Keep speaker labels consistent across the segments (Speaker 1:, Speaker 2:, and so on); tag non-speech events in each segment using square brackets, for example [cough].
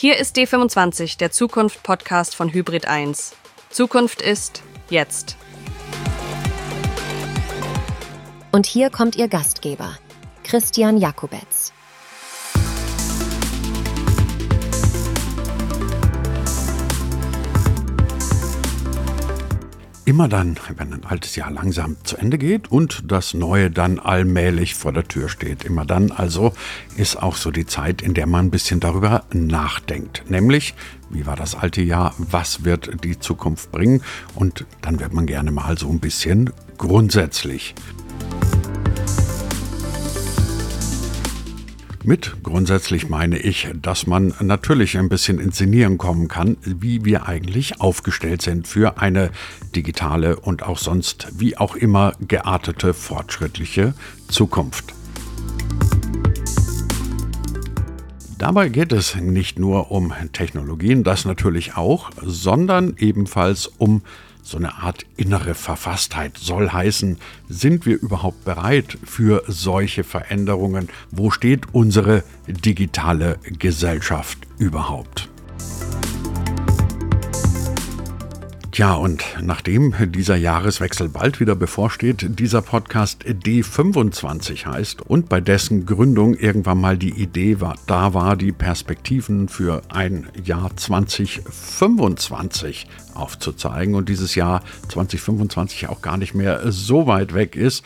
Speaker 1: Hier ist D25, der Zukunft-Podcast von Hybrid 1. Zukunft ist jetzt.
Speaker 2: Und hier kommt Ihr Gastgeber, Christian Jakobetz.
Speaker 3: Immer dann, wenn ein altes Jahr langsam zu Ende geht und das neue dann allmählich vor der Tür steht. Immer dann also ist auch so die Zeit, in der man ein bisschen darüber nachdenkt. Nämlich, wie war das alte Jahr, was wird die Zukunft bringen? Und dann wird man gerne mal so ein bisschen grundsätzlich. Mit grundsätzlich meine ich, dass man natürlich ein bisschen inszenieren kommen kann, wie wir eigentlich aufgestellt sind für eine digitale und auch sonst wie auch immer geartete fortschrittliche Zukunft. Dabei geht es nicht nur um Technologien, das natürlich auch, sondern ebenfalls um so eine Art innere Verfasstheit soll heißen, sind wir überhaupt bereit für solche Veränderungen? Wo steht unsere digitale Gesellschaft überhaupt? Tja, und nachdem dieser Jahreswechsel bald wieder bevorsteht, dieser Podcast D25 heißt und bei dessen Gründung irgendwann mal die Idee war, da war, die Perspektiven für ein Jahr 2025 aufzuzeigen und dieses Jahr 2025 auch gar nicht mehr so weit weg ist.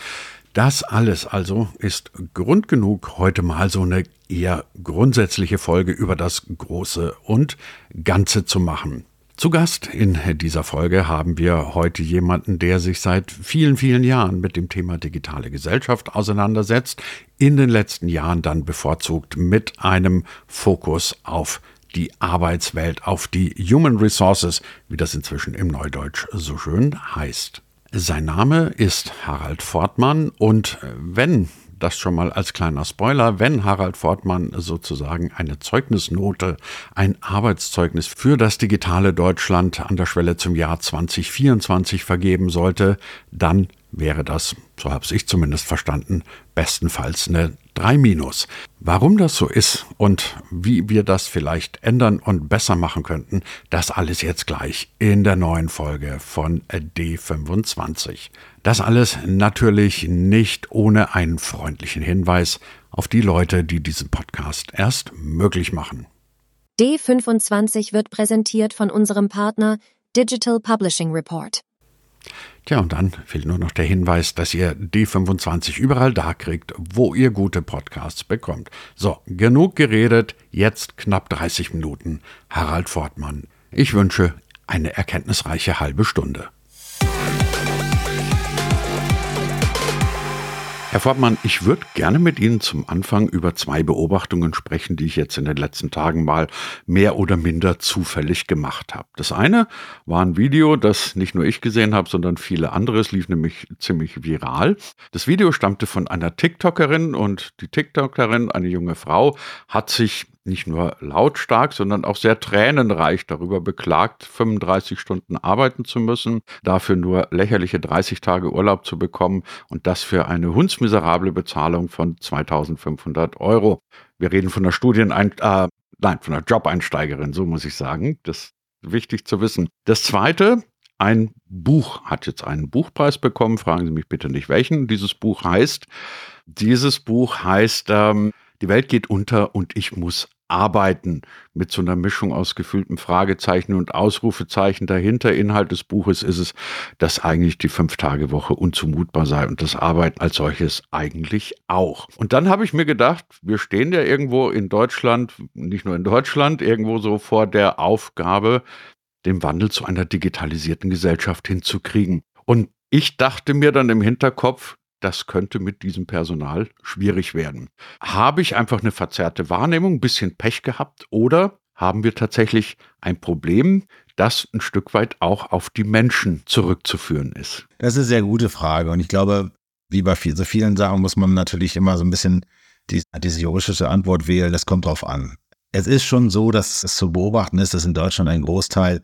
Speaker 3: Das alles also ist Grund genug, heute mal so eine eher grundsätzliche Folge über das Große und Ganze zu machen. Zu Gast in dieser Folge haben wir heute jemanden, der sich seit vielen, vielen Jahren mit dem Thema digitale Gesellschaft auseinandersetzt, in den letzten Jahren dann bevorzugt mit einem Fokus auf die Arbeitswelt, auf die Human Resources, wie das inzwischen im Neudeutsch so schön heißt. Sein Name ist Harald Fortmann und wenn das schon mal als kleiner Spoiler, wenn Harald Fortmann sozusagen eine Zeugnisnote, ein Arbeitszeugnis für das digitale Deutschland an der Schwelle zum Jahr 2024 vergeben sollte, dann wäre das, so habe ich zumindest verstanden, bestenfalls eine 3 minus. Warum das so ist und wie wir das vielleicht ändern und besser machen könnten, das alles jetzt gleich in der neuen Folge von D25. Das alles natürlich nicht ohne einen freundlichen Hinweis auf die Leute, die diesen Podcast erst möglich machen.
Speaker 2: D25 wird präsentiert von unserem Partner Digital Publishing Report.
Speaker 3: Tja, und dann fehlt nur noch der Hinweis, dass ihr D25 überall da kriegt, wo ihr gute Podcasts bekommt. So, genug geredet, jetzt knapp 30 Minuten. Harald Fortmann. Ich wünsche eine erkenntnisreiche halbe Stunde. Herr Fortmann, ich würde gerne mit Ihnen zum Anfang über zwei Beobachtungen sprechen, die ich jetzt in den letzten Tagen mal mehr oder minder zufällig gemacht habe. Das eine war ein Video, das nicht nur ich gesehen habe, sondern viele andere. Es lief nämlich ziemlich viral. Das Video stammte von einer TikTokerin und die TikTokerin, eine junge Frau, hat sich nicht nur lautstark, sondern auch sehr tränenreich darüber beklagt, 35 Stunden arbeiten zu müssen, dafür nur lächerliche 30 Tage Urlaub zu bekommen und das für eine hundsmiserable Bezahlung von 2500 Euro. Wir reden von einer Studienein, äh, nein, von einer Job-Einsteigerin, so muss ich sagen. Das ist wichtig zu wissen. Das zweite, ein Buch hat jetzt einen Buchpreis bekommen. Fragen Sie mich bitte nicht welchen. Dieses Buch heißt, dieses Buch heißt, ähm, die Welt geht unter und ich muss arbeiten mit so einer Mischung aus gefühlten Fragezeichen und Ausrufezeichen dahinter. Inhalt des Buches ist es, dass eigentlich die Fünf-Tage-Woche unzumutbar sei und das Arbeiten als solches eigentlich auch. Und dann habe ich mir gedacht, wir stehen ja irgendwo in Deutschland, nicht nur in Deutschland, irgendwo so vor der Aufgabe, den Wandel zu einer digitalisierten Gesellschaft hinzukriegen. Und ich dachte mir dann im Hinterkopf, das könnte mit diesem Personal schwierig werden. Habe ich einfach eine verzerrte Wahrnehmung, ein bisschen Pech gehabt oder haben wir tatsächlich ein Problem, das ein Stück weit auch auf die Menschen zurückzuführen ist?
Speaker 4: Das ist eine sehr gute Frage und ich glaube, wie bei so vielen Sachen muss man natürlich immer so ein bisschen die, diese juristische Antwort wählen, das kommt drauf an. Es ist schon so, dass es zu beobachten ist, dass in Deutschland ein Großteil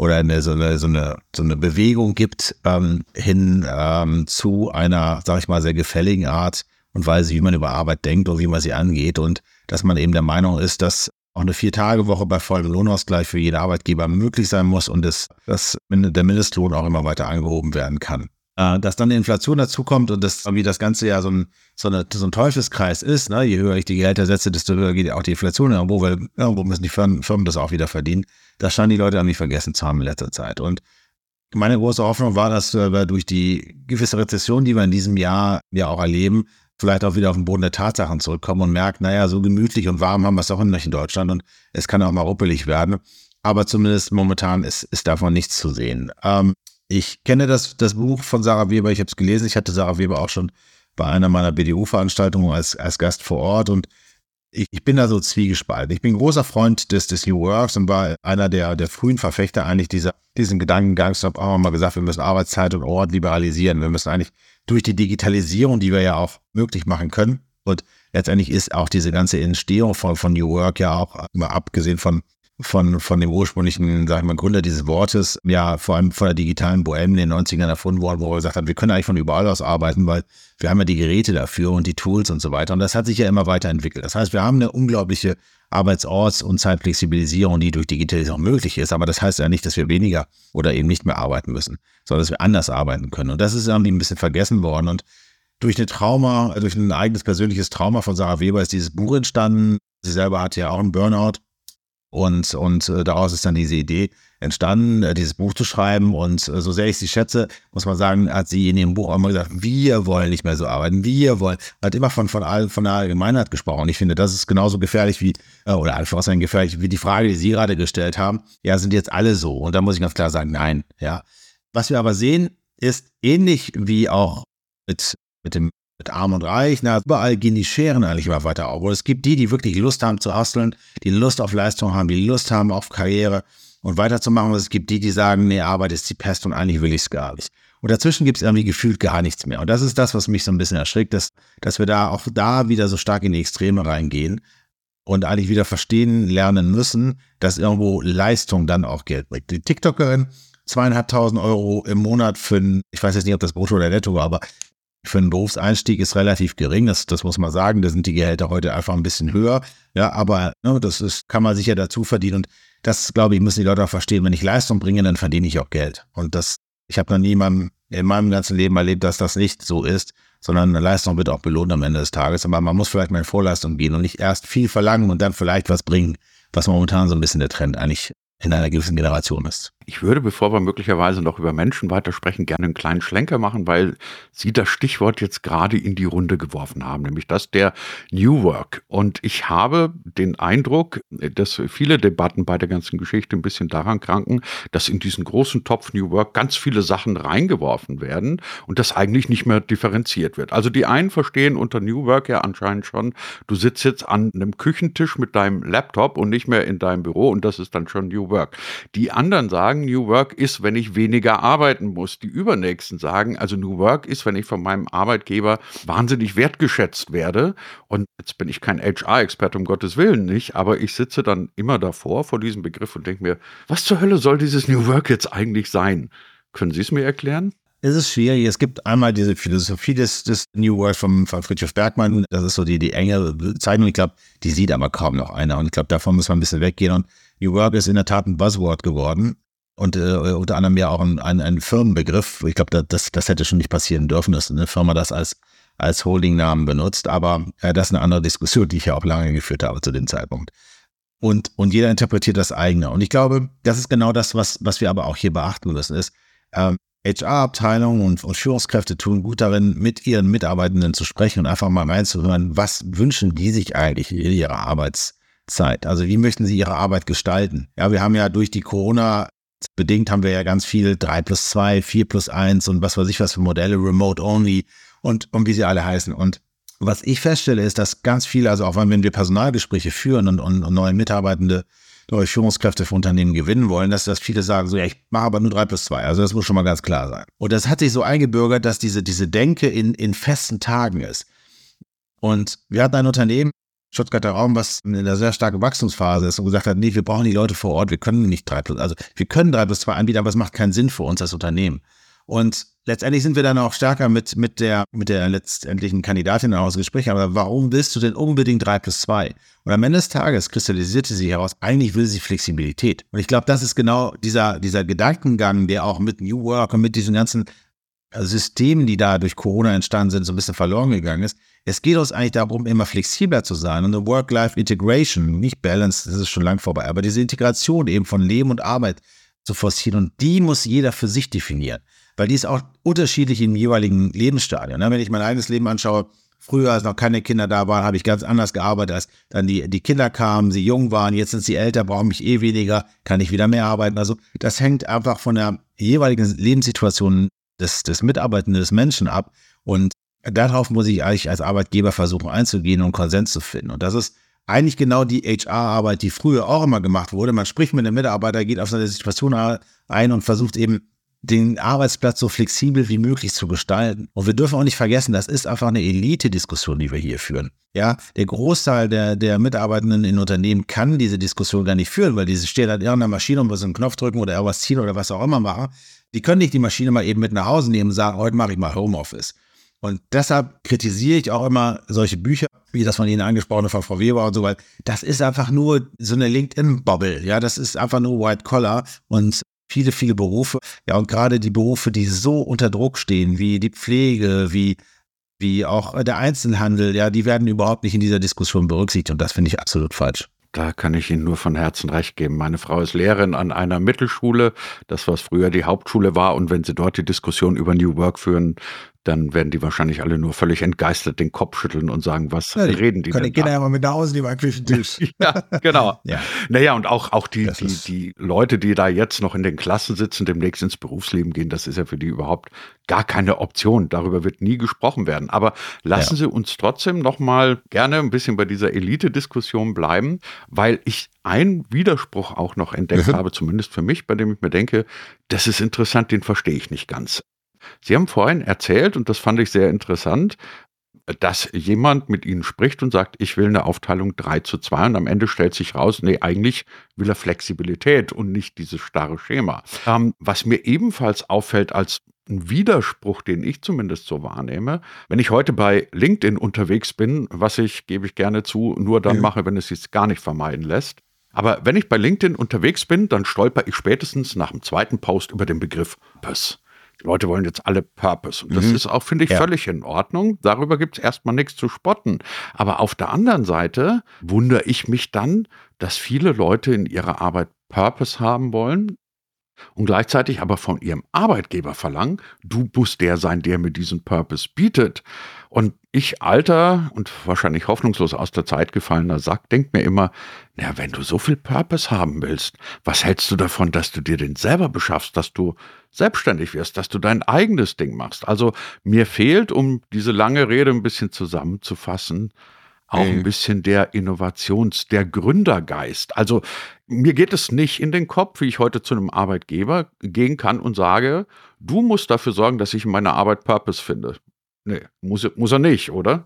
Speaker 4: oder eine, so, eine, so, eine, so eine Bewegung gibt ähm, hin ähm, zu einer, sag ich mal, sehr gefälligen Art und Weise, wie man über Arbeit denkt und wie man sie angeht und dass man eben der Meinung ist, dass auch eine Vier-Tage-Woche bei vollem Lohnausgleich für jeden Arbeitgeber möglich sein muss und dass, dass der Mindestlohn auch immer weiter angehoben werden kann. Äh, dass dann Inflation dazukommt und das wie das Ganze ja so ein, so, eine, so ein Teufelskreis ist, ne? je höher ich die Gehälter setze, desto höher geht auch die Inflation irgendwo, weil irgendwo müssen die Firmen, Firmen das auch wieder verdienen. Das scheinen die Leute irgendwie vergessen zu haben in letzter Zeit. Und meine große Hoffnung war, dass wir durch die gewisse Rezession, die wir in diesem Jahr ja auch erleben, vielleicht auch wieder auf den Boden der Tatsachen zurückkommen und merken, naja, so gemütlich und warm haben wir es auch nicht in Deutschland und es kann auch mal ruppelig werden. Aber zumindest momentan ist, ist davon nichts zu sehen. Ähm, ich kenne das, das Buch von Sarah Weber, ich habe es gelesen, ich hatte Sarah Weber auch schon bei einer meiner BDU-Veranstaltungen als, als Gast vor Ort und ich, ich bin da so zwiegespalten. Ich bin großer Freund des, des New Works und war einer der, der frühen Verfechter eigentlich dieser, diesen Gedankengang. Ich habe auch mal gesagt, wir müssen Arbeitszeit und Ort liberalisieren. Wir müssen eigentlich durch die Digitalisierung, die wir ja auch möglich machen können. Und letztendlich ist auch diese ganze Entstehung von, von New Work ja auch, mal abgesehen von von, von dem ursprünglichen, sagen wir, Gründer dieses Wortes, ja, vor allem von der digitalen Bohème in den 90ern erfunden worden, wo er gesagt hat, wir können eigentlich von überall aus arbeiten, weil wir haben ja die Geräte dafür und die Tools und so weiter. Und das hat sich ja immer weiterentwickelt. Das heißt, wir haben eine unglaubliche Arbeitsorts- und Zeitflexibilisierung, die durch Digitalisierung möglich ist. Aber das heißt ja nicht, dass wir weniger oder eben nicht mehr arbeiten müssen, sondern dass wir anders arbeiten können. Und das ist irgendwie ein bisschen vergessen worden. Und durch eine Trauma, durch ein eigenes persönliches Trauma von Sarah Weber ist dieses Buch entstanden. Sie selber hatte ja auch einen Burnout und, und äh, daraus ist dann diese Idee entstanden, äh, dieses Buch zu schreiben. Und äh, so sehr ich sie schätze, muss man sagen, hat sie in ihrem Buch auch immer gesagt, wir wollen nicht mehr so arbeiten, wir wollen. Hat immer von, von, all, von der Allgemeinheit gesprochen. Ich finde, das ist genauso gefährlich wie, äh, oder einfach ein gefährlich wie die Frage, die Sie gerade gestellt haben. Ja, sind jetzt alle so? Und da muss ich ganz klar sagen, nein. Ja. Was wir aber sehen, ist ähnlich wie auch mit, mit dem mit Arm und Reich, na, überall gehen die Scheren eigentlich immer weiter auf. Und es gibt die, die wirklich Lust haben zu husteln, die Lust auf Leistung haben, die Lust haben auf Karriere und weiterzumachen. Und es gibt die, die sagen, nee, Arbeit ist die Pest und eigentlich will ich es gar nicht. Und dazwischen gibt es irgendwie gefühlt gar nichts mehr. Und das ist das, was mich so ein bisschen erschrickt, dass, dass wir da auch da wieder so stark in die Extreme reingehen und eigentlich wieder verstehen lernen müssen, dass irgendwo Leistung dann auch Geld bringt. Die TikTokerin, zweieinhalbtausend Euro im Monat für ein, ich weiß jetzt nicht, ob das Brutto oder Netto war, aber für einen Berufseinstieg ist relativ gering, das, das muss man sagen. Da sind die Gehälter heute einfach ein bisschen höher. Ja, aber ne, das ist, kann man sicher dazu verdienen. Und das, glaube ich, müssen die Leute auch verstehen. Wenn ich Leistung bringe, dann verdiene ich auch Geld. Und das, ich habe noch nie in meinem, in meinem ganzen Leben erlebt, dass das nicht so ist, sondern eine Leistung wird auch belohnt am Ende des Tages. Aber man muss vielleicht mal in Vorleistung gehen und nicht erst viel verlangen und dann vielleicht was bringen, was momentan so ein bisschen der Trend eigentlich in einer gewissen Generation ist.
Speaker 3: Ich würde, bevor wir möglicherweise noch über Menschen weitersprechen, gerne einen kleinen Schlenker machen, weil Sie das Stichwort jetzt gerade in die Runde geworfen haben, nämlich das der New Work. Und ich habe den Eindruck, dass viele Debatten bei der ganzen Geschichte ein bisschen daran kranken, dass in diesen großen Topf New Work ganz viele Sachen reingeworfen werden und das eigentlich nicht mehr differenziert wird. Also die einen verstehen unter New Work ja anscheinend schon, du sitzt jetzt an einem Küchentisch mit deinem Laptop und nicht mehr in deinem Büro und das ist dann schon New Work. Die anderen sagen, sagen, New Work ist, wenn ich weniger arbeiten muss. Die Übernächsten sagen, also New Work ist, wenn ich von meinem Arbeitgeber wahnsinnig wertgeschätzt werde. Und jetzt bin ich kein HR-Experte, um Gottes Willen nicht, aber ich sitze dann immer davor vor diesem Begriff und denke mir, was zur Hölle soll dieses New Work jetzt eigentlich sein? Können Sie es mir erklären?
Speaker 4: Es ist schwierig. Es gibt einmal diese Philosophie des, des New World von, von Friedrich Bergmann. Das ist so die, die enge Zeichnung. Ich glaube, die sieht aber kaum noch einer. Und ich glaube, davon muss man ein bisschen weggehen. Und New Work ist in der Tat ein Buzzword geworden und äh, unter anderem ja auch ein, ein, Firmenbegriff. Ich glaube, das, das hätte schon nicht passieren dürfen, dass eine Firma das als, als Holdingnamen benutzt. Aber äh, das ist eine andere Diskussion, die ich ja auch lange geführt habe zu dem Zeitpunkt. Und, und jeder interpretiert das eigene. Und ich glaube, das ist genau das, was, was wir aber auch hier beachten müssen, ist, ähm, HR-Abteilungen und, und, Führungskräfte tun gut darin, mit ihren Mitarbeitenden zu sprechen und einfach mal reinzuhören, was wünschen die sich eigentlich in ihrer Arbeitszeit? Also wie möchten sie ihre Arbeit gestalten? Ja, wir haben ja durch die Corona bedingt haben wir ja ganz viel 3 plus 2, 4 plus 1 und was weiß ich was für Modelle, Remote Only und, und wie sie alle heißen. Und was ich feststelle, ist, dass ganz viele, also auch wenn wir Personalgespräche führen und, und, und neue Mitarbeitende, neue Führungskräfte für Unternehmen gewinnen wollen, dass das viele sagen, so ja, ich mache aber nur 3 plus 2. Also das muss schon mal ganz klar sein. Und das hat sich so eingebürgert, dass diese, diese Denke in, in festen Tagen ist. Und wir hatten ein Unternehmen, Stuttgarter Raum, was in einer sehr starken Wachstumsphase ist und gesagt hat, nee, wir brauchen die Leute vor Ort, wir können nicht drei plus, also wir können drei plus zwei anbieten, aber es macht keinen Sinn für uns als Unternehmen. Und letztendlich sind wir dann auch stärker mit, mit der, mit der letztendlichen Kandidatin aus Gespräch. Aber warum willst du denn unbedingt drei plus zwei? Und am Ende des Tages kristallisierte sich heraus, eigentlich will sie Flexibilität. Und ich glaube, das ist genau dieser, dieser Gedankengang, der auch mit New Work und mit diesen ganzen Systemen, die da durch Corona entstanden sind, so ein bisschen verloren gegangen ist. Es geht uns eigentlich darum, immer flexibler zu sein und eine Work-Life-Integration, nicht Balance, das ist schon lang vorbei, aber diese Integration eben von Leben und Arbeit zu forcieren und die muss jeder für sich definieren, weil die ist auch unterschiedlich im jeweiligen Lebensstadium. Ne? Wenn ich mein eigenes Leben anschaue, früher, als noch keine Kinder da waren, habe ich ganz anders gearbeitet, als dann die, die Kinder kamen, sie jung waren, jetzt sind sie älter, brauchen mich eh weniger, kann ich wieder mehr arbeiten. Also das hängt einfach von der jeweiligen Lebenssituation des, des Mitarbeitenden, des Menschen ab. Und darauf muss ich eigentlich als Arbeitgeber versuchen einzugehen und Konsens zu finden. Und das ist eigentlich genau die HR-Arbeit, die früher auch immer gemacht wurde. Man spricht mit dem Mitarbeiter, geht auf seine Situation ein und versucht eben den Arbeitsplatz so flexibel wie möglich zu gestalten. Und wir dürfen auch nicht vergessen, das ist einfach eine Elite-Diskussion, die wir hier führen. Ja, der Großteil der, der Mitarbeitenden in Unternehmen kann diese Diskussion gar nicht führen, weil diese stehen an irgendeiner Maschine und müssen einen Knopf drücken oder irgendwas ziehen oder was auch immer machen. Die können nicht die Maschine mal eben mit nach Hause nehmen und sagen, heute mache ich mal Homeoffice. Und deshalb kritisiere ich auch immer solche Bücher, wie das von Ihnen angesprochene von Frau Weber und so weiter. Das ist einfach nur so eine LinkedIn-Bubble. Ja, das ist einfach nur White Collar und viele, viele Berufe. Ja, und gerade die Berufe, die so unter Druck stehen, wie die Pflege, wie, wie auch der Einzelhandel, ja, die werden überhaupt nicht in dieser Diskussion berücksichtigt. Und das finde ich absolut falsch.
Speaker 3: Da kann ich Ihnen nur von Herzen recht geben. Meine Frau ist Lehrerin an einer Mittelschule, das was früher die Hauptschule war. Und wenn Sie dort die Diskussion über New Work führen, dann werden die wahrscheinlich alle nur völlig entgeistert den Kopf schütteln und sagen, was ja, reden die
Speaker 5: können
Speaker 3: denn
Speaker 5: die Kinder ja mal mit nach Hause nehmen am Küchentisch. [laughs]
Speaker 3: ja, genau. [laughs] ja. Naja, und auch, auch die, die, die Leute, die da jetzt noch in den Klassen sitzen, demnächst ins Berufsleben gehen, das ist ja für die überhaupt gar keine Option. Darüber wird nie gesprochen werden. Aber lassen ja. Sie uns trotzdem noch mal gerne ein bisschen bei dieser Elite-Diskussion bleiben, weil ich einen Widerspruch auch noch entdeckt mhm. habe, zumindest für mich, bei dem ich mir denke, das ist interessant, den verstehe ich nicht ganz. Sie haben vorhin erzählt, und das fand ich sehr interessant, dass jemand mit Ihnen spricht und sagt, ich will eine Aufteilung 3 zu 2 und am Ende stellt sich raus, nee, eigentlich will er Flexibilität und nicht dieses starre Schema. Ähm, was mir ebenfalls auffällt als ein Widerspruch, den ich zumindest so wahrnehme, wenn ich heute bei LinkedIn unterwegs bin, was ich, gebe ich gerne zu, nur dann ja. mache, wenn es sich gar nicht vermeiden lässt. Aber wenn ich bei LinkedIn unterwegs bin, dann stolper ich spätestens nach dem zweiten Post über den Begriff Pöss. Die Leute wollen jetzt alle Purpose. Und das mhm. ist auch, finde ich, ja. völlig in Ordnung. Darüber gibt es erstmal nichts zu spotten. Aber auf der anderen Seite wundere ich mich dann, dass viele Leute in ihrer Arbeit Purpose haben wollen und gleichzeitig aber von ihrem Arbeitgeber verlangen, du musst der sein, der mir diesen Purpose bietet. Und ich, alter und wahrscheinlich hoffnungslos aus der Zeit gefallener Sack, denk mir immer, na, wenn du so viel Purpose haben willst, was hältst du davon, dass du dir den selber beschaffst, dass du selbstständig wirst, dass du dein eigenes Ding machst? Also mir fehlt, um diese lange Rede ein bisschen zusammenzufassen, auch ein bisschen der Innovations-, der Gründergeist. Also mir geht es nicht in den Kopf, wie ich heute zu einem Arbeitgeber gehen kann und sage, du musst dafür sorgen, dass ich in meiner Arbeit Purpose finde. Nee, muss, muss er nicht, oder?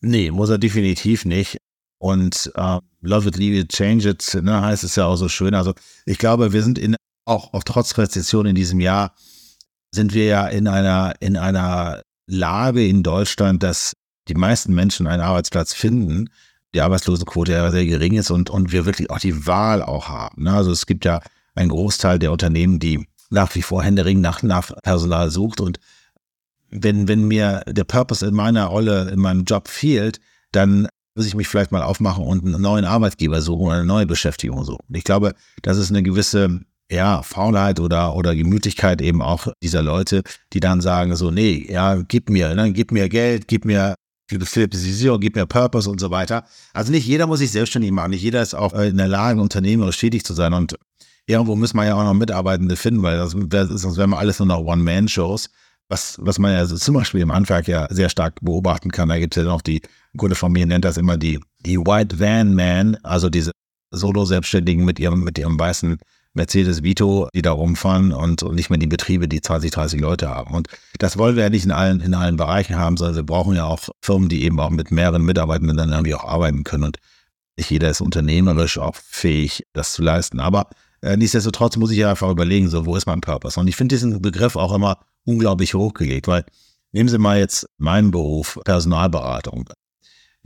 Speaker 4: Nee, muss er definitiv nicht. Und uh, Love it, leave it, change it, ne, heißt es ja auch so schön. Also ich glaube, wir sind in, auch, auch trotz Rezession in diesem Jahr, sind wir ja in einer, in einer Lage in Deutschland, dass die meisten Menschen einen Arbeitsplatz finden, die Arbeitslosenquote ja sehr gering ist und, und wir wirklich auch die Wahl auch haben. Ne? Also es gibt ja einen Großteil der Unternehmen, die nach wie vor händeringend nach, nach Personal sucht und wenn, wenn mir der Purpose in meiner Rolle, in meinem Job fehlt, dann muss ich mich vielleicht mal aufmachen und einen neuen Arbeitgeber suchen oder eine neue Beschäftigung suchen. Ich glaube, das ist eine gewisse ja, Faulheit oder, oder Gemütlichkeit eben auch dieser Leute, die dann sagen so, nee, ja, gib mir, ne, gib mir Geld, gib mir Philippisierung, gib mir Purpose und so weiter. Also nicht jeder muss sich selbstständig machen, nicht jeder ist auch in der Lage, unternehmerisch tätig zu sein und irgendwo müssen wir ja auch noch Mitarbeitende finden, weil das, sonst wären wir alles nur noch One-Man-Shows was, was man ja so zum Beispiel im Handwerk ja sehr stark beobachten kann. Da gibt es ja noch die, ein Kunde von mir nennt das immer die, die White Van Man, also diese Solo-Selbstständigen mit ihrem, mit ihrem weißen Mercedes Vito, die da rumfahren und, und nicht mehr die Betriebe, die 20, 30 Leute haben. Und das wollen wir ja nicht in allen, in allen Bereichen haben, sondern wir brauchen ja auch Firmen, die eben auch mit mehreren Mitarbeitenden dann irgendwie auch arbeiten können. Und nicht jeder ist unternehmerisch auch fähig, das zu leisten. Aber Äh, nichtsdestotrotz muss ich ja einfach überlegen, so, wo ist mein Purpose? Und ich finde diesen Begriff auch immer unglaublich hochgelegt, weil nehmen Sie mal jetzt meinen Beruf, Personalberatung.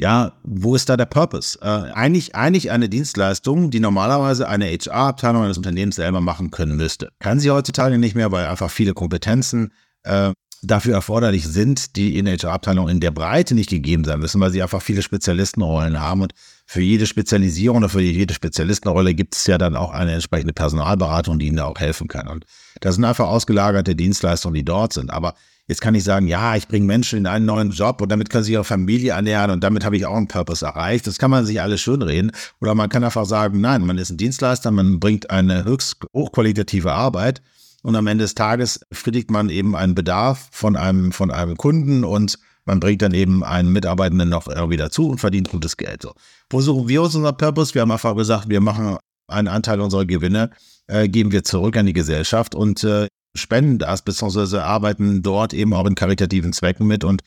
Speaker 4: Ja, wo ist da der Purpose? Äh, eigentlich, eigentlich eine Dienstleistung, die normalerweise eine HR-Abteilung eines Unternehmens selber machen können müsste. Kann sie heutzutage nicht mehr, weil einfach viele Kompetenzen äh, dafür erforderlich sind, die in der HR-Abteilung in der Breite nicht gegeben sein müssen, weil sie einfach viele Spezialistenrollen haben. Und für jede Spezialisierung oder für jede Spezialistenrolle gibt es ja dann auch eine entsprechende Personalberatung, die ihnen da auch helfen kann. Und das sind einfach ausgelagerte Dienstleistungen, die dort sind. Aber Jetzt kann ich sagen, ja, ich bringe Menschen in einen neuen Job und damit können sie ihre Familie ernähren und damit habe ich auch einen Purpose erreicht. Das kann man sich alles schönreden. Oder man kann einfach sagen, nein, man ist ein Dienstleister, man bringt eine höchst hochqualitative Arbeit und am Ende des Tages befriedigt man eben einen Bedarf von einem, von einem Kunden und man bringt dann eben einen Mitarbeitenden noch irgendwie dazu und verdient gutes Geld. So. Wo suchen wir uns unser Purpose? Wir haben einfach gesagt, wir machen einen Anteil unserer Gewinne, äh, geben wir zurück an die Gesellschaft und äh, spenden das, beziehungsweise arbeiten dort eben auch in karitativen Zwecken mit und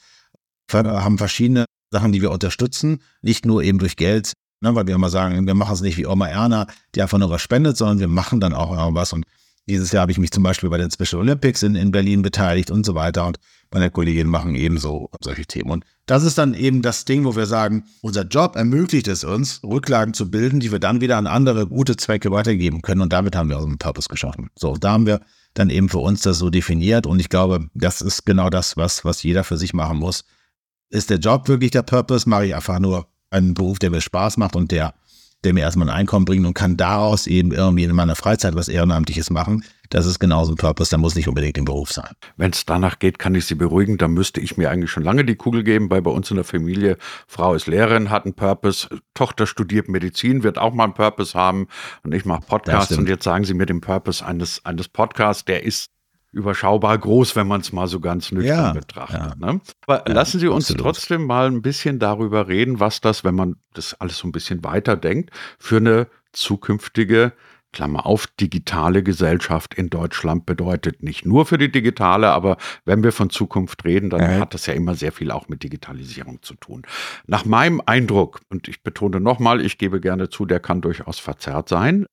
Speaker 4: haben verschiedene Sachen, die wir unterstützen, nicht nur eben durch Geld, ne, weil wir immer sagen, wir machen es nicht wie Oma Erna, die einfach nur was spendet, sondern wir machen dann auch irgendwas und dieses Jahr habe ich mich zum Beispiel bei den Special Olympics in, in Berlin beteiligt und so weiter. Und meine Kolleginnen machen ebenso solche Themen. Und das ist dann eben das Ding, wo wir sagen, unser Job ermöglicht es uns, Rücklagen zu bilden, die wir dann wieder an andere gute Zwecke weitergeben können. Und damit haben wir unseren Purpose geschaffen. So, da haben wir dann eben für uns das so definiert. Und ich glaube, das ist genau das, was, was jeder für sich machen muss. Ist der Job wirklich der Purpose? Mache ich einfach nur einen Beruf, der mir Spaß macht und der der mir erstmal ein Einkommen bringt und kann daraus eben irgendwie in meiner Freizeit was Ehrenamtliches machen. Das ist genauso ein Purpose, der muss nicht unbedingt im Beruf sein.
Speaker 3: Wenn es danach geht, kann ich Sie beruhigen, dann müsste ich mir eigentlich schon lange die Kugel geben, weil bei uns in der Familie, Frau ist Lehrerin, hat einen Purpose, Tochter studiert Medizin, wird auch mal einen Purpose haben und ich mache Podcasts und jetzt sagen Sie mir den Purpose eines, eines Podcasts, der ist überschaubar groß, wenn man es mal so ganz nüchtern ja, betrachtet. Ja. Ne? Aber ja, lassen Sie uns absolut. trotzdem mal ein bisschen darüber reden, was das, wenn man das alles so ein bisschen weiterdenkt, für eine zukünftige Klammer auf, digitale Gesellschaft in Deutschland bedeutet. Nicht nur für die digitale, aber wenn wir von Zukunft reden, dann ja. hat das ja immer sehr viel auch mit Digitalisierung zu tun. Nach meinem Eindruck, und ich betone nochmal, ich gebe gerne zu, der kann durchaus verzerrt sein,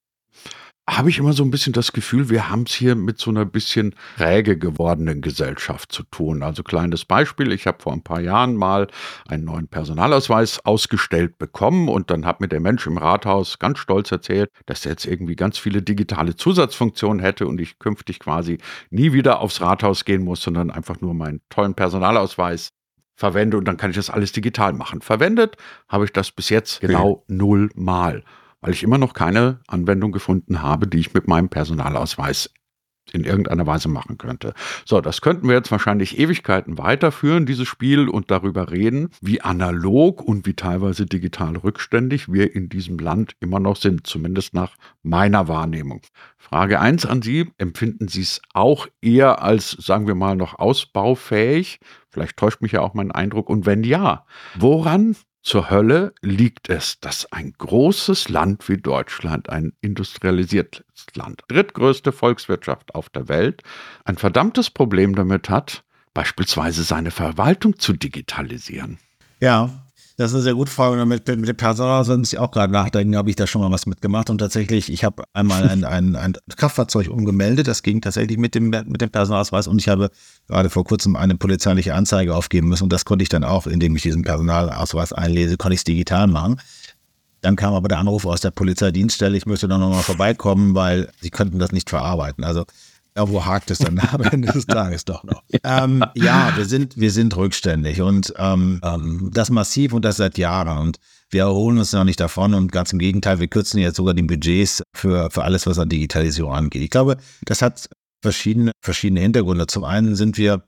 Speaker 3: habe ich immer so ein bisschen das Gefühl, wir haben es hier mit so einer bisschen räge gewordenen Gesellschaft zu tun. Also kleines Beispiel, ich habe vor ein paar Jahren mal einen neuen Personalausweis ausgestellt bekommen und dann hat mir der Mensch im Rathaus ganz stolz erzählt, dass er jetzt irgendwie ganz viele digitale Zusatzfunktionen hätte und ich künftig quasi nie wieder aufs Rathaus gehen muss, sondern einfach nur meinen tollen Personalausweis verwende und dann kann ich das alles digital machen. Verwendet habe ich das bis jetzt genau null Mal weil ich immer noch keine Anwendung gefunden habe, die ich mit meinem Personalausweis in irgendeiner Weise machen könnte. So, das könnten wir jetzt wahrscheinlich Ewigkeiten weiterführen, dieses Spiel, und darüber reden, wie analog und wie teilweise digital rückständig wir in diesem Land immer noch sind, zumindest nach meiner Wahrnehmung. Frage 1 an Sie, empfinden Sie es auch eher als, sagen wir mal, noch ausbaufähig? Vielleicht täuscht mich ja auch mein Eindruck. Und wenn ja, woran zur Hölle liegt es, dass ein großes Land wie Deutschland, ein industrialisiertes Land, drittgrößte Volkswirtschaft auf der Welt, ein verdammtes Problem damit hat, beispielsweise seine Verwaltung zu digitalisieren.
Speaker 4: Ja, das ist eine sehr gute Frage. Mit, mit dem Personal muss ich auch gerade nachdenken, habe ich da schon mal was mitgemacht. Und tatsächlich, ich habe einmal ein, ein, ein Kraftfahrzeug umgemeldet. Das ging tatsächlich mit dem, mit dem Personalausweis. Und ich habe gerade vor kurzem eine polizeiliche Anzeige aufgeben müssen. Und das konnte ich dann auch, indem ich diesen Personalausweis einlese, konnte ich es digital machen. Dann kam aber der Anruf aus der Polizeidienststelle, ich möchte doch nochmal vorbeikommen, weil sie könnten das nicht verarbeiten. Also Irgendwo hakt es dann am Ende des Tages doch noch. ähm, ja, wir sind, wir sind rückständig und ähm, ähm, das massiv und das seit Jahren. Und wir erholen uns noch nicht davon und ganz im Gegenteil, wir kürzen jetzt sogar die Budgets für, für alles, was an Digitalisierung angeht. Ich glaube, das hat verschiedene, verschiedene Hintergründe. Zum einen sind wir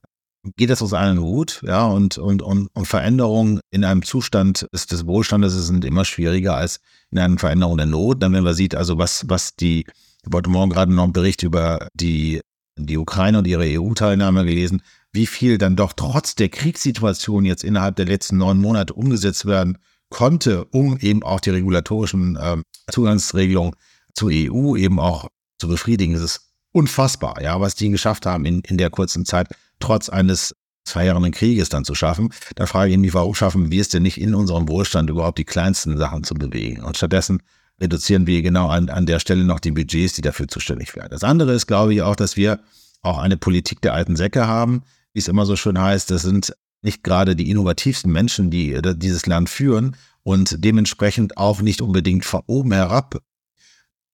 Speaker 4: geht das aus allen Hut, ja, und, und, und, und Veränderungen in einem Zustand des, des Wohlstandes sind immer schwieriger als in einer Veränderung der Not. Dann, wenn man sieht, also was, was die habe heute Morgen gerade noch einen Bericht über die, die Ukraine und ihre EU-Teilnahme gelesen, wie viel dann doch trotz der Kriegssituation jetzt innerhalb der letzten neun Monate umgesetzt werden konnte, um eben auch die regulatorischen äh, Zugangsregelungen zur EU eben auch zu befriedigen. Es ist unfassbar, ja, was die geschafft haben in, in der kurzen Zeit, trotz eines verheerenden Krieges dann zu schaffen. Da frage ich mich, warum schaffen wir es denn nicht in unserem Wohlstand überhaupt die kleinsten Sachen zu bewegen? Und stattdessen reduzieren wir genau an, an der Stelle noch die Budgets, die dafür zuständig werden. Das andere ist, glaube ich, auch, dass wir auch eine Politik der alten Säcke haben, wie es immer so schön heißt. Das sind nicht gerade die innovativsten Menschen, die dieses Land führen und dementsprechend auch nicht unbedingt von oben herab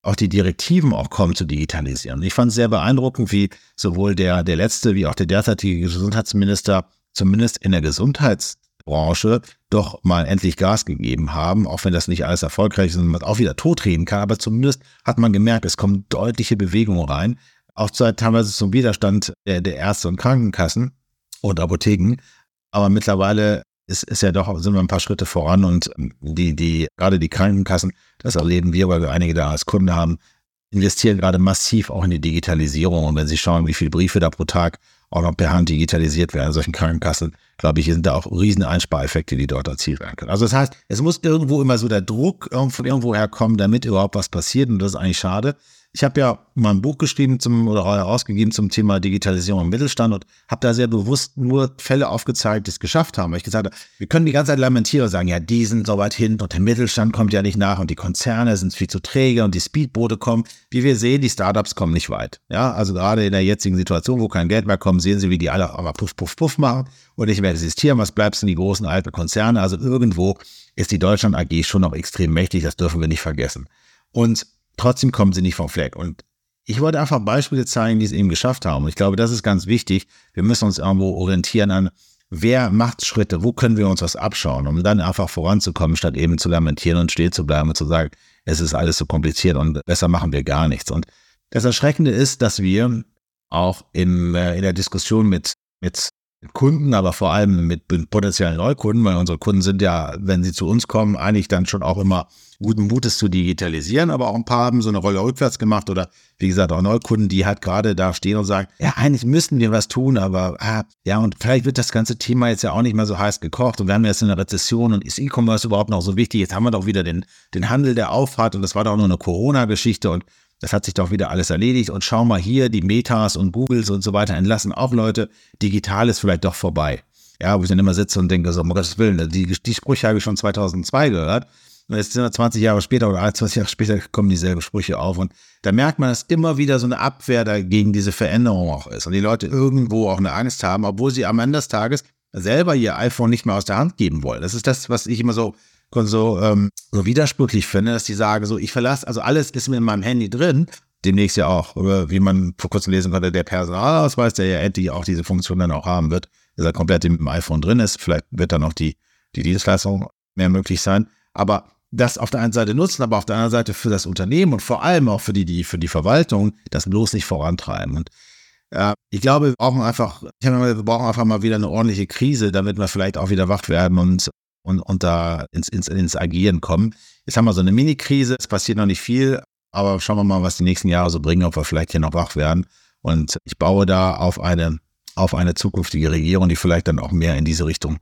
Speaker 4: auch die Direktiven auch kommen zu digitalisieren. Ich fand es sehr beeindruckend, wie sowohl der, der letzte wie auch der derzeitige Gesundheitsminister zumindest in der Gesundheitsbranche doch mal endlich Gas gegeben haben, auch wenn das nicht alles erfolgreich ist und man auch wieder totreden kann, aber zumindest hat man gemerkt, es kommen deutliche Bewegungen rein, auch teilweise zum Widerstand der, der Ärzte und Krankenkassen und Apotheken. Aber mittlerweile ist, ist ja doch, sind wir ein paar Schritte voran und ähm, die, die, gerade die Krankenkassen, das erleben wir, weil wir einige da als Kunden haben, investieren gerade massiv auch in die Digitalisierung. Und wenn Sie schauen, wie viele Briefe da pro Tag auch noch per Hand digitalisiert werden in solchen Krankenkassen, glaube ich, sind da auch riesen Einspareffekte, die dort erzielt werden können. Also das heißt, es muss irgendwo immer so der Druck von irgendwo herkommen, damit überhaupt was passiert. Und das ist eigentlich schade. Ich habe ja mal ein Buch geschrieben zum oder herausgegeben zum Thema Digitalisierung im Mittelstand und habe da sehr bewusst nur Fälle aufgezeigt, die es geschafft haben. Weil ich gesagt habe, wir können die ganze Zeit lamentieren und sagen, ja, die sind so weit hin und der Mittelstand kommt ja nicht nach und die Konzerne sind viel zu träge und die Speedboote kommen. Wie wir sehen, die Startups kommen nicht weit. Ja, also gerade in der jetzigen Situation, wo kein Geld mehr kommt, sehen Sie, wie die alle aber puff, puff, puff machen und nicht mehr existieren. Was bleibt denn die großen alten Konzerne? Also irgendwo ist die Deutschland AG schon noch extrem mächtig. Das dürfen wir nicht vergessen. Und Trotzdem kommen sie nicht vom Fleck. Und ich wollte einfach Beispiele zeigen, die es eben geschafft haben. Und ich glaube, das ist ganz wichtig. Wir müssen uns irgendwo orientieren an, wer macht Schritte, wo können wir uns was abschauen, um dann einfach voranzukommen, statt eben zu lamentieren und stehen zu bleiben und zu sagen, es ist alles so kompliziert und besser machen wir gar nichts. Und das Erschreckende ist, dass wir auch in, äh, in der Diskussion mit, mit Kunden, aber vor allem mit potenziellen Neukunden, weil unsere Kunden sind ja, wenn sie zu uns kommen, eigentlich dann schon auch immer guten Mutes zu digitalisieren, aber auch ein paar haben so eine Rolle rückwärts gemacht oder wie gesagt auch Neukunden, die halt gerade da stehen und sagen, ja, eigentlich müssten wir was tun, aber ah, ja, und vielleicht wird das ganze Thema jetzt ja auch nicht mehr so heiß gekocht und wir haben jetzt eine Rezession und ist E-Commerce überhaupt noch so wichtig? Jetzt haben wir doch wieder den, den Handel, der aufhat und das war doch nur eine Corona-Geschichte und das hat sich doch wieder alles erledigt und schau mal hier, die Metas und Googles und so weiter entlassen auch Leute, digital ist vielleicht doch vorbei. Ja, wo ich dann immer sitze und denke so, um Gottes Willen, die, die Sprüche habe ich schon 2002 gehört. Und jetzt sind wir 20 Jahre später oder 20 Jahre später kommen dieselben Sprüche auf. Und da merkt man, dass immer wieder so eine Abwehr dagegen diese Veränderung auch ist. Und die Leute irgendwo auch eine Angst haben, obwohl sie am Ende des Tages selber ihr iPhone nicht mehr aus der Hand geben wollen. Das ist das, was ich immer so, so, ähm, so widersprüchlich finde, dass die sagen, so, ich verlasse, also alles ist mir in meinem Handy drin, demnächst ja auch, wie man vor kurzem lesen konnte, der Personalausweis, der ja endlich auch diese Funktion dann auch haben wird, dass er komplett im iPhone drin ist. Vielleicht wird dann auch die, die Dienstleistung mehr möglich sein. Aber das auf der einen Seite nutzen, aber auf der anderen Seite für das Unternehmen und vor allem auch für die, die für die Verwaltung das bloß nicht vorantreiben. Und äh, ich glaube, wir brauchen einfach, ich meine, wir brauchen einfach mal wieder eine ordentliche Krise, damit wir vielleicht auch wieder wach werden und, und, und da ins, ins, ins Agieren kommen. Jetzt haben wir so eine Mini-Krise, es passiert noch nicht viel, aber schauen wir mal, was die nächsten Jahre so bringen, ob wir vielleicht hier noch wach werden. Und ich baue da auf eine, auf eine zukünftige Regierung, die vielleicht dann auch mehr in diese Richtung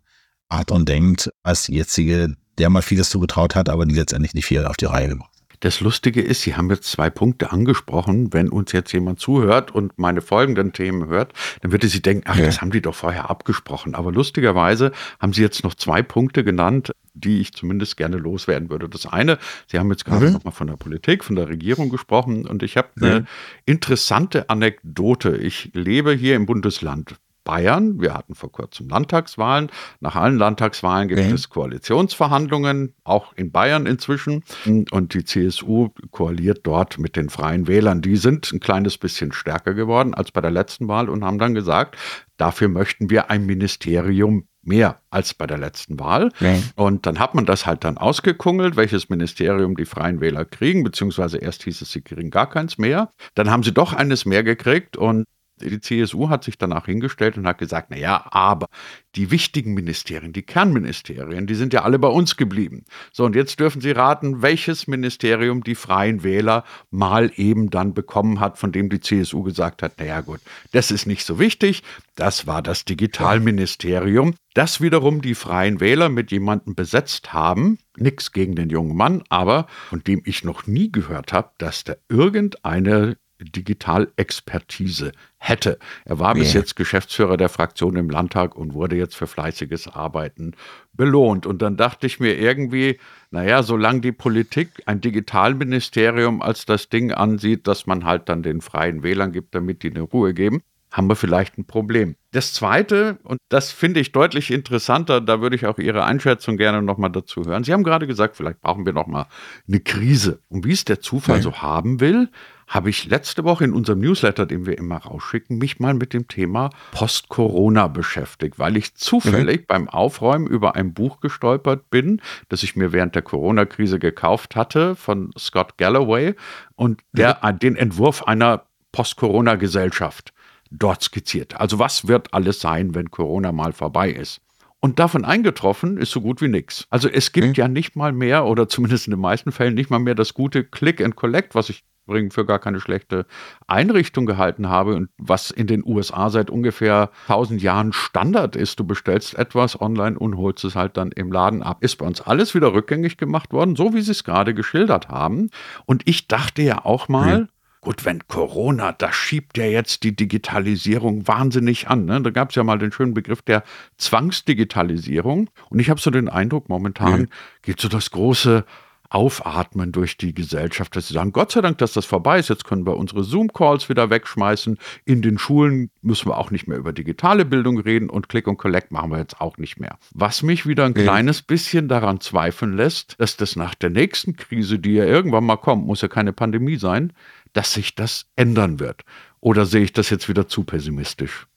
Speaker 4: hat und denkt, als die jetzige der mal vieles zugetraut hat, aber die letztendlich nicht viel auf die Reihe gemacht.
Speaker 3: Das Lustige ist, Sie haben jetzt zwei Punkte angesprochen. Wenn uns jetzt jemand zuhört und meine folgenden Themen hört, dann würde sie denken, ach, ja. das haben die doch vorher abgesprochen. Aber lustigerweise haben Sie jetzt noch zwei Punkte genannt, die ich zumindest gerne loswerden würde. Das eine, Sie haben jetzt gerade mhm. nochmal von der Politik, von der Regierung gesprochen und ich habe eine mhm. interessante Anekdote. Ich lebe hier im Bundesland Bayern. Wir hatten vor kurzem Landtagswahlen. Nach allen Landtagswahlen gibt okay. es Koalitionsverhandlungen, auch in Bayern inzwischen. Und die CSU koaliert dort mit den Freien Wählern. Die sind ein kleines bisschen stärker geworden als bei der letzten Wahl und haben dann gesagt, dafür möchten wir ein Ministerium mehr als bei der letzten Wahl. Okay. Und dann hat man das halt dann ausgekungelt, welches Ministerium die Freien Wähler kriegen, beziehungsweise erst hieß es, sie kriegen gar keins mehr. Dann haben sie doch eines mehr gekriegt und die CSU hat sich danach hingestellt und hat gesagt, na ja, aber die wichtigen Ministerien, die Kernministerien, die sind ja alle bei uns geblieben. So, und jetzt dürfen Sie raten, welches Ministerium die Freien Wähler mal eben dann bekommen hat, von dem die CSU gesagt hat, na ja gut, das ist nicht so wichtig. Das war das Digitalministerium, das wiederum die Freien Wähler mit jemandem besetzt haben. Nix gegen den jungen Mann, aber von dem ich noch nie gehört habe, dass da irgendeine Digitalexpertise hätte. Er war
Speaker 4: Ja.
Speaker 3: bis jetzt Geschäftsführer der Fraktion im Landtag und wurde jetzt für fleißiges Arbeiten belohnt. Und dann dachte ich mir irgendwie, naja, solange die Politik ein Digitalministerium als das Ding ansieht, dass man halt dann den freien Wählern gibt, damit die eine Ruhe geben, haben wir vielleicht ein Problem. Das Zweite, und das finde ich deutlich interessanter, da würde ich auch Ihre Einschätzung gerne nochmal dazu hören. Sie haben gerade gesagt, vielleicht brauchen wir nochmal eine Krise. Und wie es der Zufall
Speaker 4: Ja.
Speaker 3: so haben will, habe ich letzte Woche in unserem Newsletter, den wir immer rausschicken, mich mal mit dem Thema Post-Corona beschäftigt, weil ich zufällig beim Aufräumen über ein Buch gestolpert bin, das ich mir während der Corona-Krise gekauft hatte von Scott Galloway und der den Entwurf einer Post-Corona-Gesellschaft dort skizziert. Also was wird alles sein, wenn Corona mal vorbei ist? Und davon eingetroffen ist so gut wie nichts. Also es gibt ja nicht mal mehr, oder zumindest in den meisten Fällen nicht mal mehr das gute Click and Collect, was ich übrigens für gar keine schlechte Einrichtung gehalten habe und was in den USA seit ungefähr 1000 Jahren Standard ist. Du bestellst etwas online und holst es halt dann im Laden ab. Ist bei uns alles wieder rückgängig gemacht worden, so wie Sie es gerade geschildert haben. Und ich dachte ja auch mal, Gut, wenn Corona, das schiebt ja jetzt die Digitalisierung wahnsinnig an. Ne? Da gab es ja mal den schönen Begriff der Zwangsdigitalisierung. Und ich habe so den Eindruck, momentan geht so das große Aufatmen durch die Gesellschaft, dass sie sagen, Gott sei Dank, dass das vorbei ist. Jetzt können wir unsere Zoom-Calls wieder wegschmeißen. In den Schulen müssen wir auch nicht mehr über digitale Bildung reden und Click und Collect machen wir jetzt auch nicht mehr. Was mich wieder ein kleines bisschen daran zweifeln lässt, dass das nach der nächsten Krise, die ja irgendwann mal kommt, muss ja keine Pandemie sein, dass sich das ändern wird. Oder sehe ich das jetzt wieder zu pessimistisch?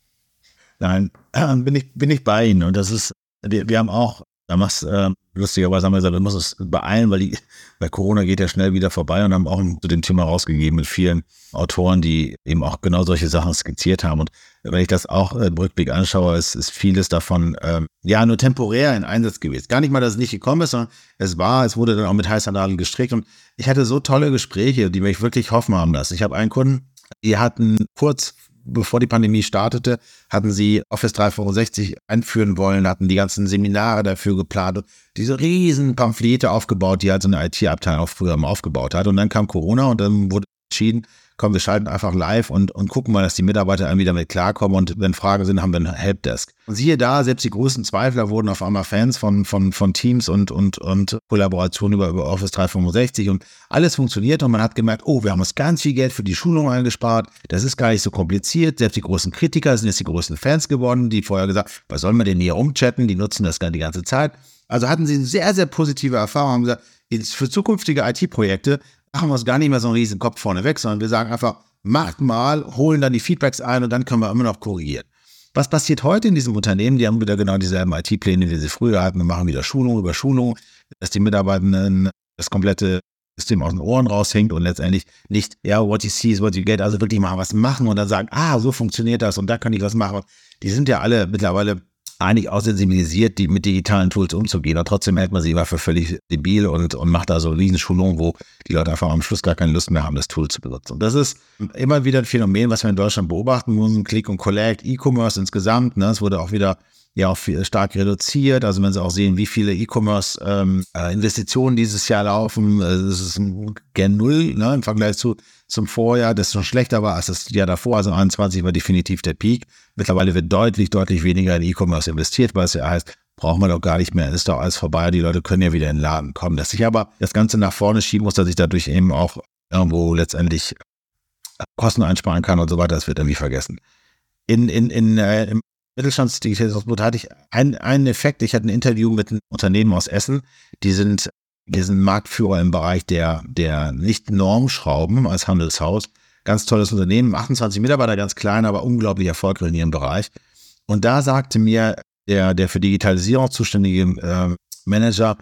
Speaker 4: Nein, [clears throat] bin ich, bin ich bei Ihnen. Und das ist, wir, wir haben auch, damals, äh, lustigerweise haben wir gesagt, wir müssen es beeilen, weil die, weil Corona geht ja schnell wieder vorbei und haben auch zu dem Thema rausgegeben mit vielen Autoren, die eben auch genau solche Sachen skizziert haben. Und wenn ich das auch äh, im Rückblick anschaue, ist, ist vieles davon ähm, ja nur temporär in Einsatz gewesen. Gar nicht mal, dass es nicht gekommen ist, sondern es war, es wurde dann auch mit heißer Nadel gestrickt. Und ich hatte so tolle Gespräche, die mich wirklich hoffen haben lassen. Ich habe einen Kunden, die hatten kurz bevor die Pandemie startete, hatten sie Office 365 einführen wollen, hatten die ganzen Seminare dafür geplant und diese riesen Pamphlete aufgebaut, die halt so eine IT-Abteilung früher mal aufgebaut hat. Und dann kam Corona und dann wurde entschieden, komm, wir schalten einfach live und, und gucken mal, dass die Mitarbeiter irgendwie damit klarkommen und wenn Fragen sind, haben wir ein Helpdesk. Und siehe da, selbst die größten Zweifler wurden auf einmal Fans von, von, von Teams und, und, und Kollaboration über, über Office 365 und alles funktioniert und man hat gemerkt, oh, wir haben uns ganz viel Geld für die Schulung eingespart, das ist gar nicht so kompliziert, selbst die großen Kritiker sind jetzt die größten Fans geworden, die vorher gesagt, was sollen wir denn hier rumchatten, die nutzen das die ganze Zeit. Also hatten sie sehr, sehr positive Erfahrung, haben gesagt, für zukünftige IT-Projekte machen wir uns gar nicht mehr so einen riesen Kopf vorne weg, sondern wir sagen einfach, macht mal, holen dann die Feedbacks ein und dann können wir immer noch korrigieren. Was passiert heute in diesem Unternehmen? Die haben wieder genau dieselben IT-Pläne, die sie früher hatten. Wir machen wieder Schulung über Schulung, dass die Mitarbeitenden das komplette System aus den Ohren raushängt und letztendlich nicht, ja, what you see is what you get, also wirklich mal was machen und dann sagen, ah, so funktioniert das und da kann ich was machen. Die sind ja alle mittlerweile eigentlich auch sensibilisiert, die mit digitalen Tools umzugehen. Und trotzdem hält man sie immer für völlig debil und, und macht da so Riesenschulungen, wo die Leute einfach am Schluss gar keine Lust mehr haben, das Tool zu benutzen. Und das ist immer wieder ein Phänomen, was wir in Deutschland beobachten müssen. Click und Collect, E-Commerce insgesamt. Ne? Es wurde auch wieder ja auch viel, stark reduziert. Also wenn Sie auch sehen, wie viele E-Commerce-Investitionen ähm, dieses Jahr laufen, es ist ein Gen Null ne, im Vergleich zu zum Vorjahr, das schon schlechter war als das Jahr davor. Also 21 war definitiv der Peak. Mittlerweile wird deutlich, deutlich weniger in E-Commerce investiert, weil es ja heißt, brauchen wir doch gar nicht mehr, ist doch alles vorbei, die Leute können ja wieder in den Laden kommen. Dass sich aber das Ganze nach vorne schieben muss, dass ich dadurch eben auch irgendwo letztendlich Kosten einsparen kann und so weiter, das wird irgendwie vergessen. In, in, in, äh, Im Mittelstandsdigitalisierungsboot hatte ich einen, einen Effekt. Ich hatte ein Interview mit einem Unternehmen aus Essen, die sind wir sind Marktführer im Bereich der, der Nicht-Normschrauben als Handelshaus. Ganz tolles Unternehmen, 28 Mitarbeiter, ganz klein, aber unglaublich erfolgreich in ihrem Bereich. Und da sagte mir der, der für Digitalisierung zuständige äh, Manager,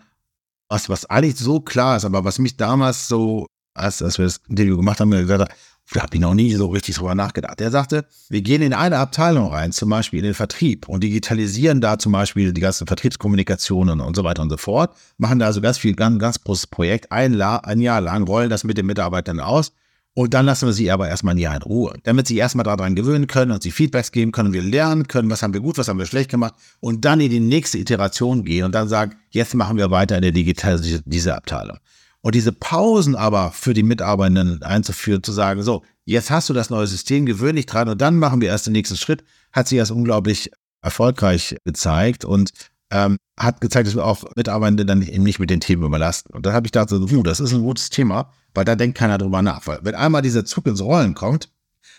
Speaker 4: was, was eigentlich so klar ist, aber was mich damals so, als, als wir das Interview gemacht haben, gesagt hat, da habe ich noch nie so richtig drüber nachgedacht. Er sagte, wir gehen in eine Abteilung rein, zum Beispiel in den Vertrieb und digitalisieren da zum Beispiel die ganzen Vertriebskommunikationen und so weiter und so fort, machen da also ganz viel, ganz, ganz großes Projekt, ein, ein Jahr lang, rollen das mit den Mitarbeitern aus und dann lassen wir sie aber erstmal ein Jahr in Ruhe, damit sie erstmal daran gewöhnen können und sie Feedbacks geben können, wir lernen können, was haben wir gut, was haben wir schlecht gemacht und dann in die nächste Iteration gehen und dann sagen, jetzt machen wir weiter in der Digitalisierung diese Abteilung. Und diese Pausen aber für die Mitarbeitenden einzuführen, zu sagen, so, jetzt hast du das neue System, gewöhn dich dran und dann machen wir erst den nächsten Schritt, hat sich als unglaublich erfolgreich gezeigt und ähm, hat gezeigt, dass wir auch Mitarbeitende dann eben nicht mit den Themen überlasten. Und da habe ich gedacht, so, das ist ein gutes Thema, weil da denkt keiner drüber nach. Weil wenn einmal dieser Zug ins Rollen kommt,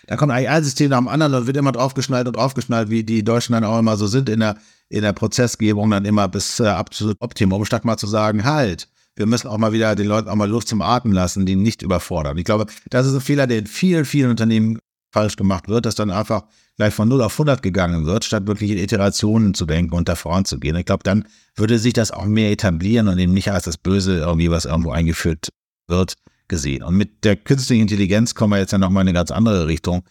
Speaker 4: dann kommt eigentlich ein System nach dem anderen und wird immer draufgeschnallt und draufgeschnallt, wie die Deutschen dann auch immer so sind in der, in der Prozessgebung, dann immer bis äh, absolut Optimum, statt mal zu sagen, halt, wir müssen auch mal wieder den Leuten auch mal Luft zum Atmen lassen, die nicht überfordern. Ich glaube, das ist ein Fehler, der in vielen, vielen Unternehmen falsch gemacht wird, dass dann einfach gleich von 0 auf 100 gegangen wird, statt wirklich in Iterationen zu denken und da voranzugehen. Ich glaube, dann würde sich das auch mehr etablieren und eben nicht als das Böse irgendwie, was irgendwo eingeführt wird, gesehen. Und mit der künstlichen Intelligenz kommen wir jetzt ja nochmal in eine ganz andere Richtung,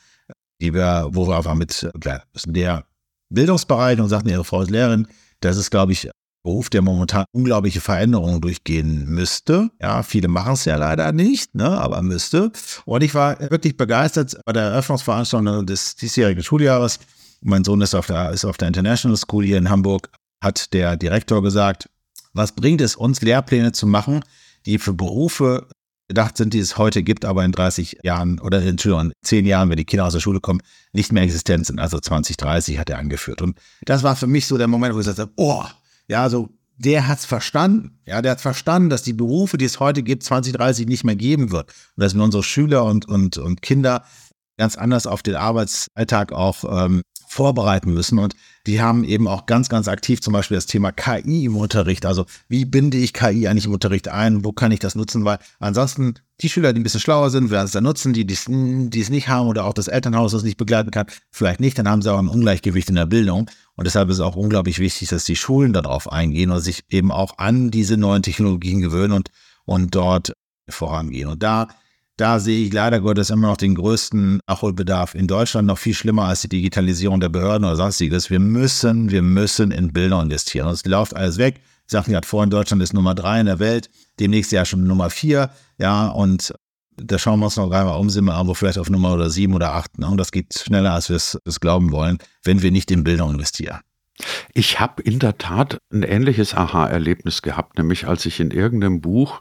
Speaker 4: die wir, wo wir einfach mit begleiten müssen. Der Bildungsbereich, und sagten Ihre Frau ist Lehrerin, das ist, glaube ich, Beruf, der momentan unglaubliche Veränderungen durchgehen müsste. Ja, viele machen es ja leider nicht, ne, aber müsste. Und ich war wirklich begeistert bei der Eröffnungsveranstaltung des diesjährigen Schuljahres. Mein Sohn ist auf der, ist auf der International School hier in Hamburg, hat der Direktor gesagt, was bringt es uns, Lehrpläne zu machen, die für Berufe gedacht sind, die es heute gibt, aber in 30 Jahren oder in 10 Jahren, wenn die Kinder aus der Schule kommen, nicht mehr existent sind. Also 2030 hat er angeführt. Und das war für mich so der Moment, wo ich sagte, oh, ja, also der hat's verstanden. Ja, der hat verstanden, dass die Berufe, die es heute gibt, 2030 nicht mehr geben wird. Und dass wir unsere Schüler und, und, und Kinder ganz anders auf den Arbeitsalltag auch ähm, vorbereiten müssen. Und die haben eben auch ganz, ganz aktiv zum Beispiel das Thema KI im Unterricht. Also wie binde ich KI eigentlich im Unterricht ein? Wo kann ich das nutzen? Weil ansonsten die Schüler, die ein bisschen schlauer sind, werden es dann nutzen. Die, die es nicht haben oder auch das Elternhaus das nicht begleiten kann, vielleicht nicht. Dann haben sie auch ein Ungleichgewicht in der Bildung. Und deshalb ist es auch unglaublich wichtig, dass die Schulen darauf eingehen und sich eben auch an diese neuen Technologien gewöhnen und, und dort vorangehen. Und da da sehe ich leider Gottes immer noch den größten Nachholbedarf in Deutschland, noch viel schlimmer als die Digitalisierung der Behörden oder sonstiges. Wir müssen, wir müssen in Bilder investieren. Und es läuft alles weg. Ich sagte gerade vorhin, Deutschland ist Nummer drei in der Welt, demnächst ja schon Nummer vier. Ja, und da schauen wir uns noch einmal um, sind wir irgendwo vielleicht auf Nummer oder sieben oder acht. Ne? Und das geht schneller, als wir es glauben wollen, wenn wir nicht in Bildung investieren.
Speaker 3: Ich habe in der Tat ein ähnliches Aha-Erlebnis gehabt, nämlich als ich in irgendeinem Buch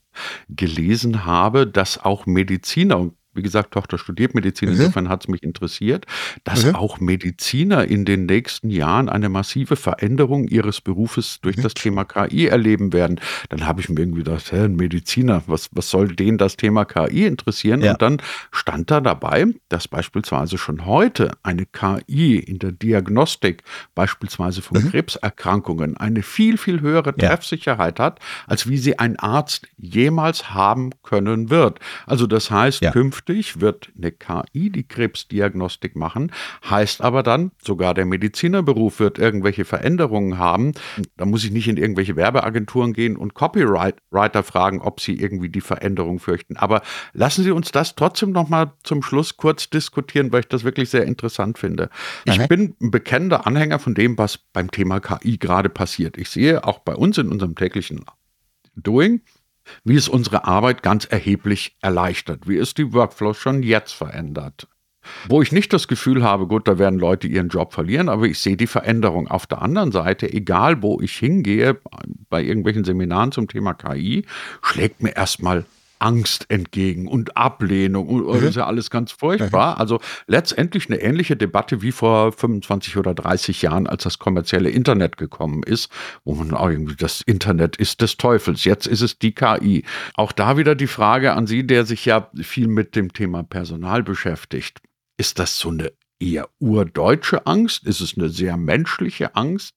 Speaker 3: gelesen habe, dass auch Mediziner, wie gesagt, Tochter studiert Medizin, mhm. insofern hat es mich interessiert, dass mhm. auch Mediziner in den nächsten Jahren eine massive Veränderung ihres Berufes durch mhm. das Thema KI erleben werden. Dann habe ich mir irgendwie gedacht, hä, ein Mediziner, was, was soll den das Thema KI interessieren? Ja. Und dann stand da dabei, dass beispielsweise schon heute eine KI in der Diagnostik beispielsweise von mhm. Krebserkrankungen eine viel, viel höhere Treffsicherheit ja. hat, als wie sie ein Arzt jemals haben können wird. Also das heißt, ja. künftig künftig wird eine KI die Krebsdiagnostik machen, heißt aber dann, sogar der Medizinerberuf wird irgendwelche Veränderungen haben. Da muss ich nicht in irgendwelche Werbeagenturen gehen und Copywriter fragen, ob sie irgendwie die Veränderung fürchten. Aber lassen Sie uns das trotzdem noch mal zum Schluss kurz diskutieren, weil ich das wirklich sehr interessant finde. Ich okay. bin ein bekennender Anhänger von dem, was beim Thema KI gerade passiert. Ich sehe auch bei uns in unserem täglichen Doing, wie es unsere Arbeit ganz erheblich erleichtert, wie es die Workflows schon jetzt verändert. Wo ich nicht das Gefühl habe, gut, da werden Leute ihren Job verlieren, aber ich sehe die Veränderung. Auf der anderen Seite, egal wo ich hingehe, bei irgendwelchen Seminaren zum Thema KI, schlägt mir erstmal Angst entgegen und Ablehnung und das ist ja alles ganz furchtbar. Also letztendlich eine ähnliche Debatte wie vor 25 oder 30 Jahren, als das kommerzielle Internet gekommen ist, wo man auch irgendwie das Internet ist des Teufels. Jetzt ist es die KI. Auch da wieder die Frage an Sie, der sich ja viel mit dem Thema Personal beschäftigt. Ist das so eine eher urdeutsche Angst? Ist es eine sehr menschliche Angst?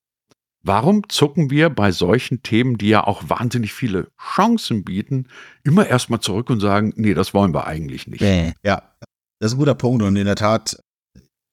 Speaker 3: Warum zucken wir bei solchen Themen, die ja auch wahnsinnig viele Chancen bieten, immer erstmal zurück und sagen, nee, das wollen wir eigentlich nicht?
Speaker 4: Ja, das ist ein guter Punkt und in der Tat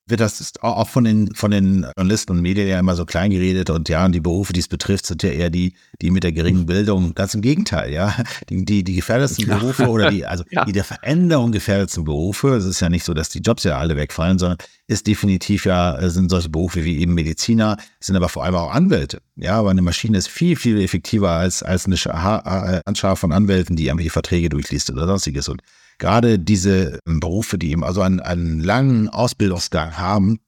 Speaker 4: wird das auch von den, von den Journalisten und Medien ja immer so klein geredet und ja, und die Berufe, die es betrifft, sind ja eher die, die mit der geringen Bildung. Ganz im Gegenteil, ja. Die, die, die gefährdetsten. Berufe oder die, also [laughs] ja. die der Veränderung gefährdetsten Berufe, es ist ja nicht so, dass die Jobs ja alle wegfallen, sondern ist definitiv ja, sind solche Berufe wie eben Mediziner, sind aber vor allem auch Anwälte. Ja, aber eine Maschine ist viel, viel effektiver als, als eine Anschar von Anwälten, die irgendwelche Verträge durchliest oder sonstiges. Und gerade diese Berufe, die eben also einen, einen langen Ausbildungsgang haben,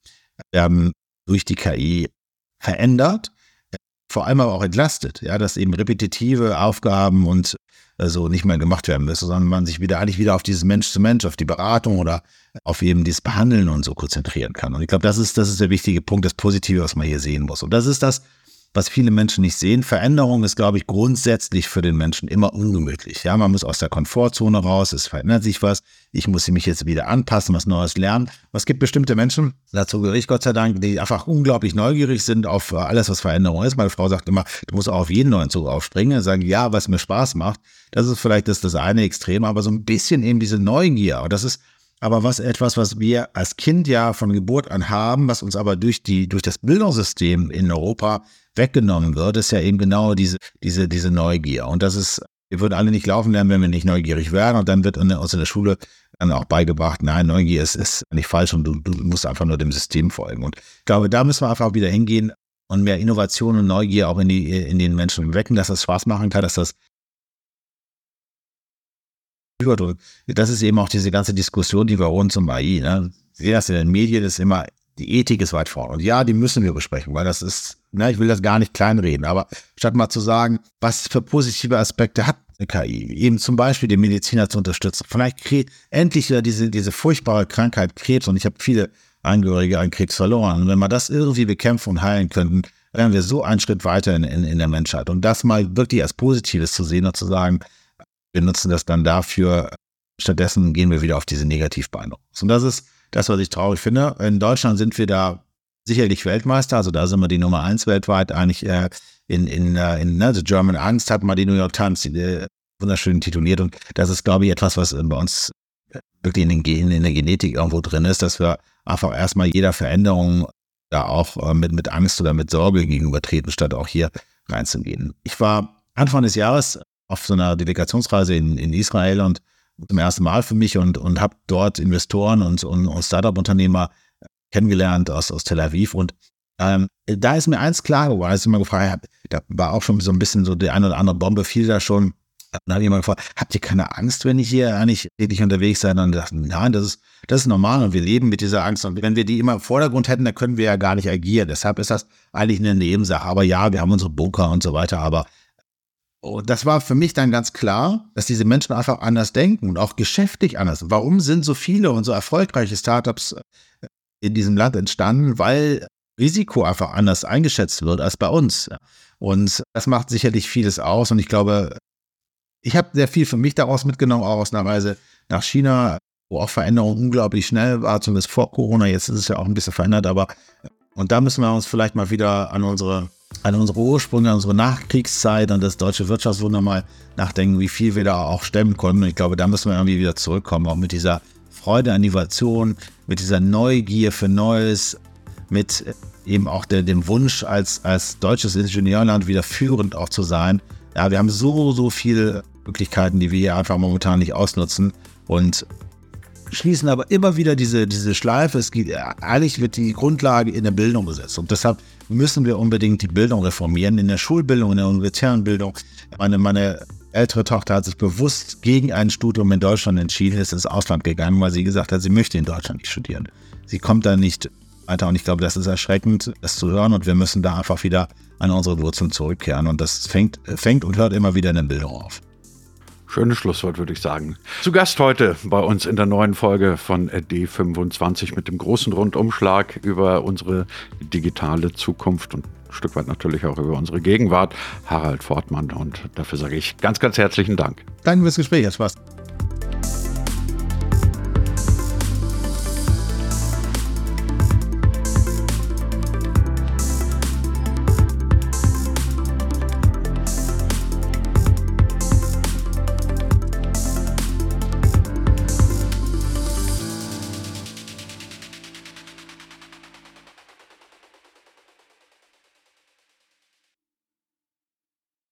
Speaker 4: werden durch die KI verändert. vor allem aber auch entlastet, ja, dass eben repetitive Aufgaben und äh, so nicht mehr gemacht werden müssen, sondern man sich wieder eigentlich wieder auf dieses Mensch zu Mensch, auf die Beratung oder auf eben dieses Behandeln und so konzentrieren kann. Und ich glaube, das ist, das ist der wichtige Punkt, das Positive, was man hier sehen muss. Und das ist das, was viele Menschen nicht sehen. Veränderung ist, glaube ich, grundsätzlich für den Menschen immer ungemütlich. Ja, man muss aus der Komfortzone raus, es verändert sich was, ich muss mich jetzt wieder anpassen, was Neues lernen. Es gibt bestimmte Menschen, dazu gehöre ich Gott sei Dank, die einfach unglaublich neugierig sind auf alles, was Veränderung ist. Meine Frau sagt immer, du musst auch auf jeden neuen Zug aufspringen, sagen, ja, was mir Spaß macht. Das ist vielleicht das, das eine Extrem, aber so ein bisschen eben diese Neugier. Und das ist aber was etwas, was wir als Kind ja von Geburt an haben, was uns aber durch die, durch das Bildungssystem in Europa weggenommen wird, ist ja eben genau diese, diese, diese Neugier. Und das ist, wir würden alle nicht laufen lernen, wenn wir nicht neugierig wären. Und dann wird uns in der Schule dann auch beigebracht, nein, Neugier ist, ist nicht falsch und du, du musst einfach nur dem System folgen. Und ich glaube, da müssen wir einfach wieder hingehen und mehr Innovation und Neugier auch in, die, in den Menschen wecken, dass das Spaß machen kann, dass das das ist eben auch diese ganze Diskussion, die wir rund zum AI, ne? Sie sehen in den Medien, ist immer die Ethik ist weit vorne. Und ja, die müssen wir besprechen, weil das ist, ne, ich will das gar nicht kleinreden, aber statt mal zu sagen, was für positive Aspekte hat eine KI, eben zum Beispiel den Mediziner zu unterstützen, vielleicht kriegt endlich wieder diese, diese furchtbare Krankheit Krebs und ich habe viele Angehörige an Krebs verloren. Und wenn wir das irgendwie bekämpfen und heilen könnten, wären wir so einen Schritt weiter in, in, in der Menschheit. Und das mal wirklich als Positives zu sehen und zu sagen, wir nutzen das dann dafür, stattdessen gehen wir wieder auf diese Negativbeine. Und das ist das, was ich traurig finde. In Deutschland sind wir da sicherlich Weltmeister, also da sind wir die Nummer eins weltweit. Eigentlich äh, in, in, äh, in ne, The German Angst hat mal die New York Times die, äh, wunderschön tituliert und das ist, glaube ich, etwas, was bei uns wirklich in den Genen, in der Genetik irgendwo drin ist, dass wir einfach erstmal jeder Veränderung da auch äh, mit, mit Angst oder mit Sorge gegenübertreten, statt auch hier reinzugehen. Ich war Anfang des Jahres auf so einer Delegationsreise in, in Israel und zum ersten Mal für mich und, und habe dort Investoren und, und, und Startup-Unternehmer kennengelernt aus, aus Tel Aviv. Und ähm, da ist mir eins klar geworden, als ich immer gefragt habe, da war auch schon so ein bisschen so die eine oder andere Bombe fiel da schon. Dann habe ich immer gefragt, habt ihr keine Angst, wenn ich hier eigentlich täglich unterwegs sein? Und dachte, nein, das ist, das ist normal und wir leben mit dieser Angst. Und wenn wir die immer im Vordergrund hätten, dann können wir ja gar nicht agieren. Deshalb ist das eigentlich eine Nebensache. Aber ja, wir haben unsere Bunker und so weiter. Aber und das war für mich dann ganz klar, dass diese Menschen einfach anders denken und auch geschäftlich anders. Warum sind so viele und so erfolgreiche Startups in diesem Land entstanden? Weil Risiko einfach anders eingeschätzt wird als bei uns. Und das macht sicherlich vieles aus. Und ich glaube, ich habe sehr viel für mich daraus mitgenommen, auch aus einer Reise nach China, wo auch Veränderung unglaublich schnell war, zumindest vor Corona. Jetzt ist es ja auch ein bisschen verändert, aber und da müssen wir uns vielleicht mal wieder an unsere an unsere Ursprünge, an unsere Nachkriegszeit, an das deutsche Wirtschaftswunder mal nachdenken, wie viel wir da auch stemmen konnten. Und ich glaube, da müssen wir irgendwie wieder zurückkommen, auch mit dieser Freude an Innovation, mit dieser Neugier für Neues, mit eben auch der, dem Wunsch, als, als deutsches Ingenieurland wieder führend auch zu sein. Ja, wir haben so, so viele Möglichkeiten, die wir hier einfach momentan nicht ausnutzen. Und schließen aber immer wieder diese, diese Schleife. Es geht, eigentlich wird die Grundlage in der Bildung gesetzt. Und deshalb müssen wir unbedingt die Bildung reformieren, in der Schulbildung, in der universitären Bildung. Meine, meine ältere Tochter hat sich bewusst gegen ein Studium in Deutschland entschieden, ist ins Ausland gegangen, weil sie gesagt hat, sie möchte in Deutschland nicht studieren. Sie kommt da nicht weiter und ich glaube, das ist erschreckend, das zu hören und wir müssen da einfach wieder an unsere Wurzeln zurückkehren und das fängt, fängt und hört immer wieder in der Bildung auf.
Speaker 3: Schönes Schlusswort, würde ich sagen. Zu Gast heute bei uns in der neuen Folge von D25 mit dem großen Rundumschlag über unsere digitale Zukunft und Stück weit natürlich auch über unsere Gegenwart, Harald Fortmann. Und dafür sage ich ganz, ganz herzlichen Dank.
Speaker 4: Danke fürs Gespräch, hat Spaß.